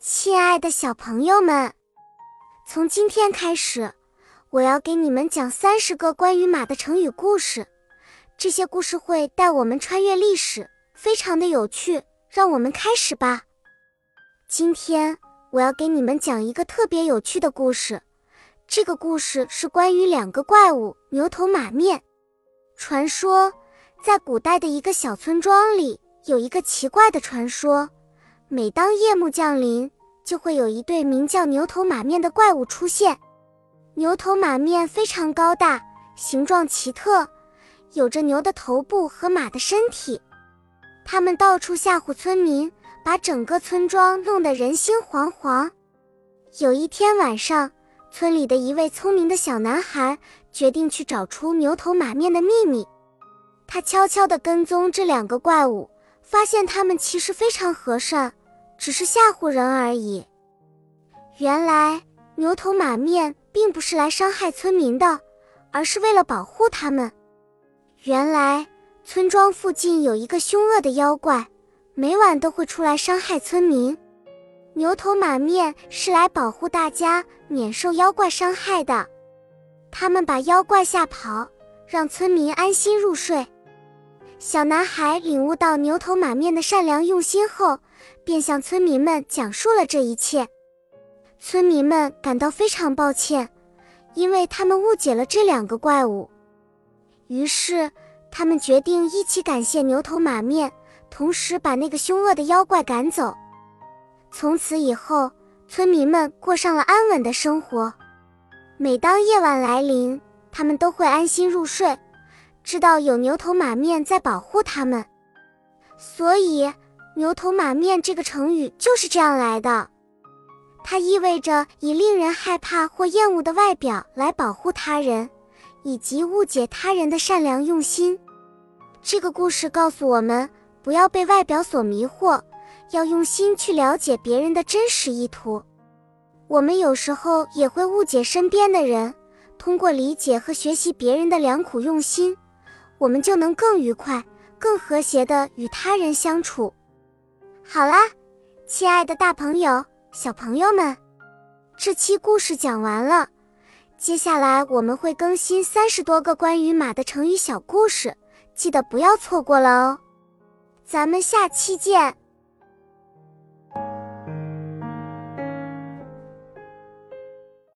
亲爱的小朋友们，从今天开始，我要给你们讲三十个关于马的成语故事。这些故事会带我们穿越历史，非常的有趣。让我们开始吧。今天我要给你们讲一个特别有趣的故事。这个故事是关于两个怪物——牛头马面。传说，在古代的一个小村庄里，有一个奇怪的传说。每当夜幕降临，就会有一对名叫牛头马面的怪物出现。牛头马面非常高大，形状奇特，有着牛的头部和马的身体。他们到处吓唬村民，把整个村庄弄得人心惶惶。有一天晚上，村里的一位聪明的小男孩决定去找出牛头马面的秘密。他悄悄地跟踪这两个怪物，发现他们其实非常和善。只是吓唬人而已。原来牛头马面并不是来伤害村民的，而是为了保护他们。原来村庄附近有一个凶恶的妖怪，每晚都会出来伤害村民。牛头马面是来保护大家免受妖怪伤害的。他们把妖怪吓跑，让村民安心入睡。小男孩领悟到牛头马面的善良用心后。便向村民们讲述了这一切，村民们感到非常抱歉，因为他们误解了这两个怪物。于是，他们决定一起感谢牛头马面，同时把那个凶恶的妖怪赶走。从此以后，村民们过上了安稳的生活。每当夜晚来临，他们都会安心入睡，知道有牛头马面在保护他们。所以。牛头马面这个成语就是这样来的，它意味着以令人害怕或厌恶的外表来保护他人，以及误解他人的善良用心。这个故事告诉我们，不要被外表所迷惑，要用心去了解别人的真实意图。我们有时候也会误解身边的人，通过理解和学习别人的良苦用心，我们就能更愉快、更和谐的与他人相处。好啦，亲爱的大朋友、小朋友们，这期故事讲完了。接下来我们会更新三十多个关于马的成语小故事，记得不要错过了哦。咱们下期见。